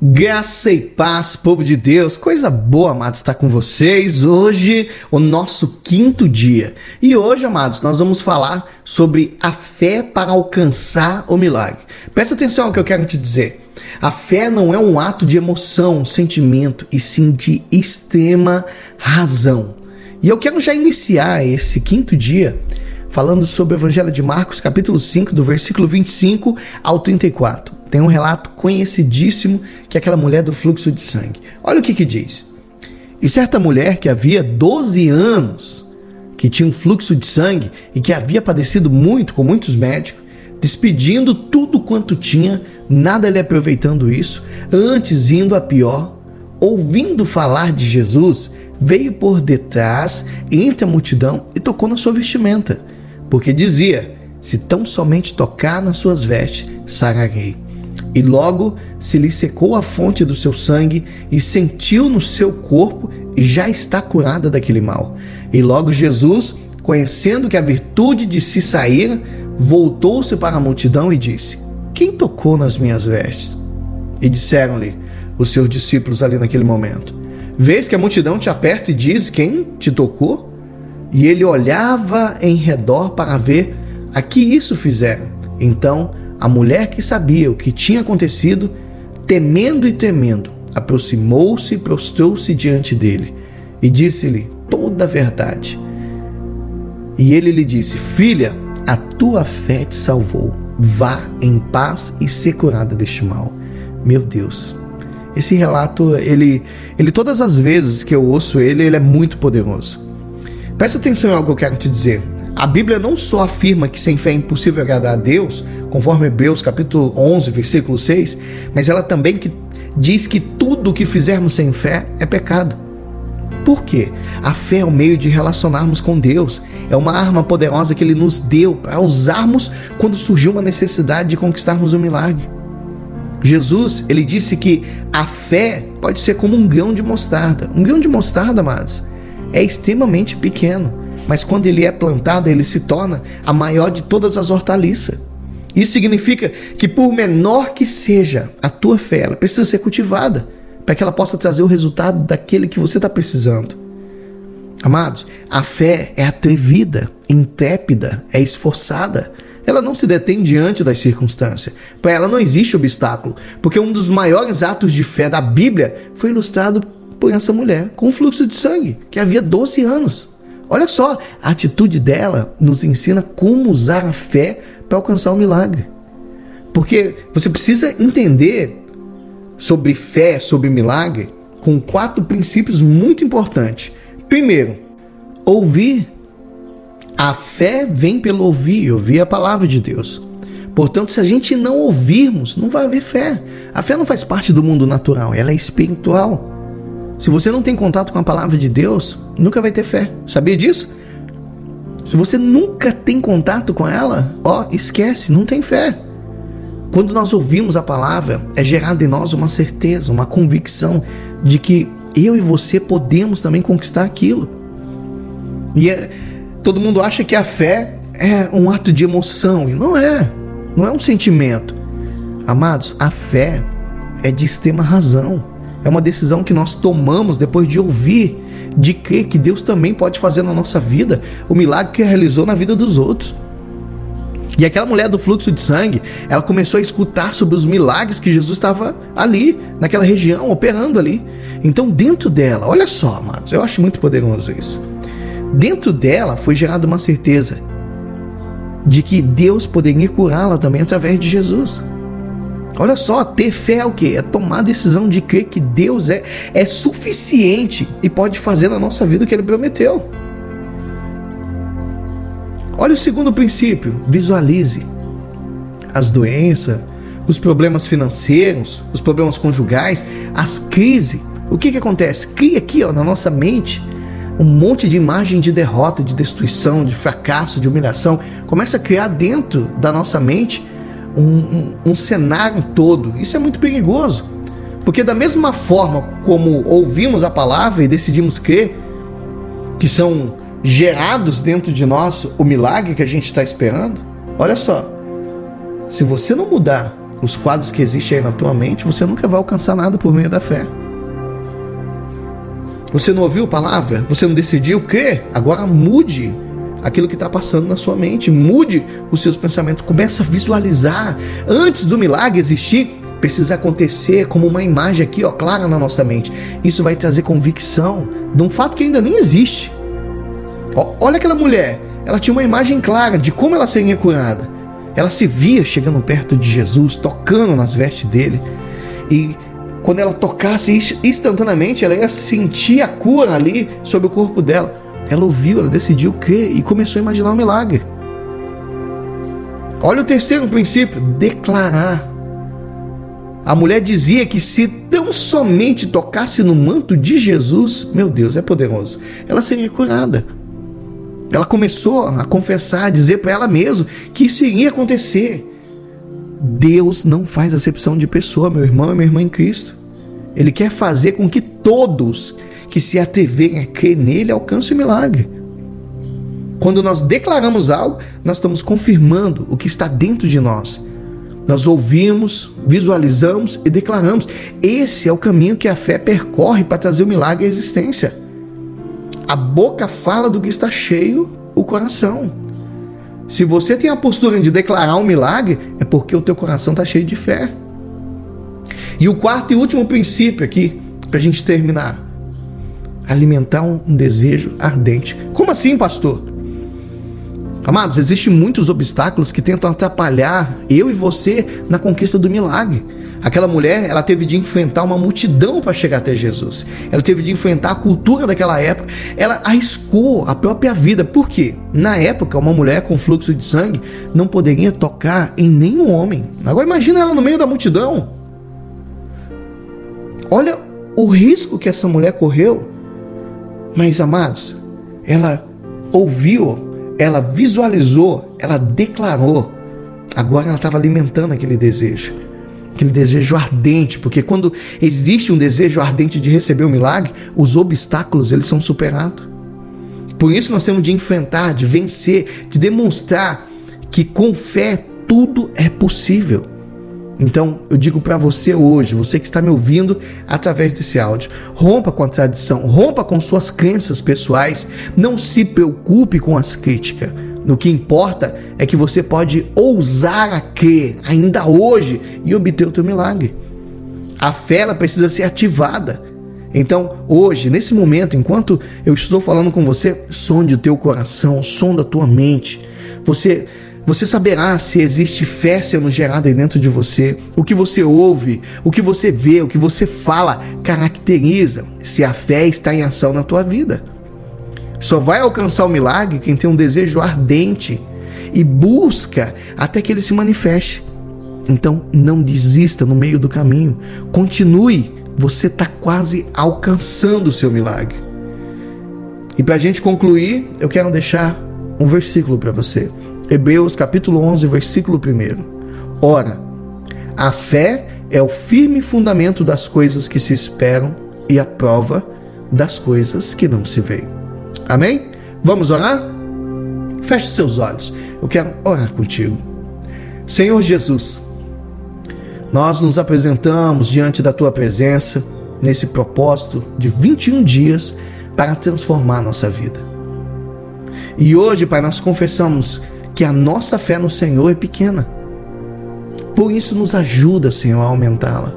Graça e paz, povo de Deus, coisa boa, amados, estar com vocês. Hoje, o nosso quinto dia. E hoje, amados, nós vamos falar sobre a fé para alcançar o milagre. Presta atenção ao que eu quero te dizer. A fé não é um ato de emoção, sentimento, e sim de extrema razão. E eu quero já iniciar esse quinto dia falando sobre o Evangelho de Marcos, capítulo 5, do versículo 25 ao 34. Tem um relato conhecidíssimo que é aquela mulher do fluxo de sangue. Olha o que que diz. E certa mulher que havia 12 anos que tinha um fluxo de sangue e que havia padecido muito com muitos médicos, despedindo tudo quanto tinha, nada lhe aproveitando isso, antes indo a pior, ouvindo falar de Jesus, veio por detrás entre a multidão e tocou na sua vestimenta, porque dizia: Se tão somente tocar nas suas vestes, sararei. E logo se lhe secou a fonte do seu sangue e sentiu no seu corpo e já está curada daquele mal. E logo Jesus, conhecendo que a virtude de se sair, voltou-se para a multidão e disse: Quem tocou nas minhas vestes? E disseram-lhe os seus discípulos ali naquele momento: Vês que a multidão te aperta e diz: Quem te tocou? E ele olhava em redor para ver a que isso fizeram. Então a mulher que sabia o que tinha acontecido, temendo e temendo, aproximou-se e prostrou-se diante dele e disse-lhe toda a verdade. E ele lhe disse: Filha, a tua fé te salvou. Vá em paz e ser curada deste mal. Meu Deus. Esse relato, ele, ele todas as vezes que eu ouço ele, ele é muito poderoso. Presta atenção em algo que eu quero te dizer. A Bíblia não só afirma que sem fé é impossível agradar a Deus, conforme Hebreus capítulo 11, versículo 6, mas ela também que diz que tudo o que fizermos sem fé é pecado. Por quê? A fé é o meio de relacionarmos com Deus. É uma arma poderosa que Ele nos deu para usarmos quando surgiu uma necessidade de conquistarmos um milagre. Jesus, ele disse que a fé pode ser como um grão de mostarda. Um grão de mostarda, amados, é extremamente pequeno mas quando ele é plantado, ele se torna a maior de todas as hortaliças. Isso significa que, por menor que seja a tua fé, ela precisa ser cultivada para que ela possa trazer o resultado daquele que você está precisando. Amados, a fé é atrevida, intrépida, é esforçada. Ela não se detém diante das circunstâncias. Para ela não existe obstáculo, porque um dos maiores atos de fé da Bíblia foi ilustrado por essa mulher com fluxo de sangue, que havia 12 anos. Olha só, a atitude dela nos ensina como usar a fé para alcançar o milagre. Porque você precisa entender sobre fé, sobre milagre, com quatro princípios muito importantes. Primeiro, ouvir. A fé vem pelo ouvir, ouvir a palavra de Deus. Portanto, se a gente não ouvirmos, não vai haver fé. A fé não faz parte do mundo natural, ela é espiritual. Se você não tem contato com a palavra de Deus, nunca vai ter fé. Sabia disso? Se você nunca tem contato com ela, ó, esquece, não tem fé. Quando nós ouvimos a palavra, é gerada em nós uma certeza, uma convicção de que eu e você podemos também conquistar aquilo. E é, todo mundo acha que a fé é um ato de emoção, e não é. Não é um sentimento. Amados, a fé é de extrema razão. É uma decisão que nós tomamos depois de ouvir, de crer que Deus também pode fazer na nossa vida o milagre que realizou na vida dos outros. E aquela mulher do fluxo de sangue, ela começou a escutar sobre os milagres que Jesus estava ali, naquela região, operando ali. Então, dentro dela, olha só, amados, eu acho muito poderoso isso. Dentro dela foi gerada uma certeza de que Deus poderia curá-la também através de Jesus. Olha só, ter fé é o que? É tomar a decisão de crer que Deus é, é suficiente e pode fazer na nossa vida o que Ele prometeu. Olha o segundo princípio: visualize as doenças, os problemas financeiros, os problemas conjugais, as crises. O que, que acontece? Cria aqui ó, na nossa mente um monte de imagem de derrota, de destruição, de fracasso, de humilhação. Começa a criar dentro da nossa mente um, um, um cenário todo. Isso é muito perigoso. Porque, da mesma forma como ouvimos a palavra e decidimos crer, que são gerados dentro de nós o milagre que a gente está esperando, olha só, se você não mudar os quadros que existem aí na tua mente, você nunca vai alcançar nada por meio da fé. Você não ouviu a palavra? Você não decidiu o quê? Agora mude aquilo que está passando na sua mente. Mude os seus pensamentos. Comece a visualizar. Antes do milagre existir, precisa acontecer como uma imagem aqui, ó, clara na nossa mente. Isso vai trazer convicção de um fato que ainda nem existe. Ó, olha aquela mulher. Ela tinha uma imagem clara de como ela seria curada. Ela se via chegando perto de Jesus, tocando nas vestes dele. E quando ela tocasse instantaneamente, ela ia sentir a cura ali sobre o corpo dela. Ela ouviu, ela decidiu o quê? E começou a imaginar um milagre. Olha o terceiro princípio: declarar. A mulher dizia que se tão somente tocasse no manto de Jesus, meu Deus, é poderoso, ela seria curada. Ela começou a confessar, a dizer para ela mesma que isso iria acontecer. Deus não faz acepção de pessoa, meu irmão e minha irmã em Cristo. Ele quer fazer com que todos que se atreverem a crer nele alcancem o milagre. Quando nós declaramos algo, nós estamos confirmando o que está dentro de nós. Nós ouvimos, visualizamos e declaramos. Esse é o caminho que a fé percorre para trazer o milagre à existência. A boca fala do que está cheio o coração. Se você tem a postura de declarar um milagre, é porque o teu coração está cheio de fé. E o quarto e último princípio aqui, para a gente terminar: alimentar um desejo ardente. Como assim, pastor? Amados, existem muitos obstáculos que tentam atrapalhar eu e você na conquista do milagre. Aquela mulher, ela teve de enfrentar uma multidão para chegar até Jesus. Ela teve de enfrentar a cultura daquela época. Ela arriscou a própria vida. Por quê? Na época, uma mulher com fluxo de sangue não poderia tocar em nenhum homem. Agora imagina ela no meio da multidão. Olha o risco que essa mulher correu. Mas, amados, ela ouviu, ela visualizou, ela declarou. Agora ela estava alimentando aquele desejo aquele desejo ardente, porque quando existe um desejo ardente de receber o milagre, os obstáculos eles são superados. Por isso nós temos de enfrentar, de vencer, de demonstrar que com fé tudo é possível. Então, eu digo para você hoje, você que está me ouvindo através desse áudio, rompa com a tradição, rompa com suas crenças pessoais, não se preocupe com as críticas. No que importa é que você pode ousar a crer ainda hoje e obter o teu milagre. A fé ela precisa ser ativada. Então, hoje, nesse momento, enquanto eu estou falando com você, sonde o teu coração, sonda a tua mente. Você você saberá se existe fé sendo gerada dentro de você. O que você ouve, o que você vê, o que você fala caracteriza se a fé está em ação na tua vida. Só vai alcançar o milagre quem tem um desejo ardente e busca até que ele se manifeste. Então não desista no meio do caminho. Continue. Você está quase alcançando o seu milagre. E para a gente concluir, eu quero deixar um versículo para você. Hebreus capítulo 11, versículo 1. Ora, a fé é o firme fundamento das coisas que se esperam e a prova das coisas que não se veem. Amém? Vamos orar? Feche seus olhos. Eu quero orar contigo. Senhor Jesus, nós nos apresentamos diante da tua presença nesse propósito de 21 dias para transformar nossa vida. E hoje, Pai, nós confessamos que a nossa fé no Senhor é pequena. Por isso, nos ajuda, Senhor, a aumentá-la.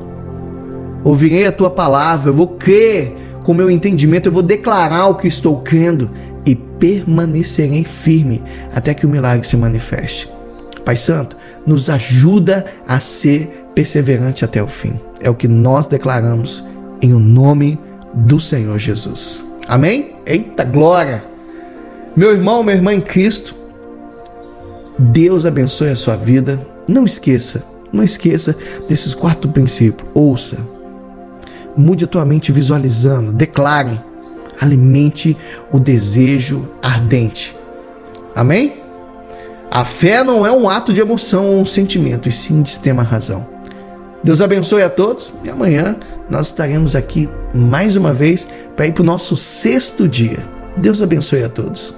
Ouvirei a tua palavra, eu vou crer com meu entendimento, eu vou declarar o que estou crendo e permanecerei firme até que o milagre se manifeste. Pai Santo, nos ajuda a ser perseverante até o fim. É o que nós declaramos em o nome do Senhor Jesus. Amém? Eita glória! Meu irmão, minha irmã em Cristo, Deus abençoe a sua vida. Não esqueça, não esqueça desses quatro princípios. Ouça, Mude a tua mente visualizando, declare, alimente o desejo ardente. Amém? A fé não é um ato de emoção ou um sentimento, e sim de extrema razão. Deus abençoe a todos e amanhã nós estaremos aqui mais uma vez para ir para o nosso sexto dia. Deus abençoe a todos.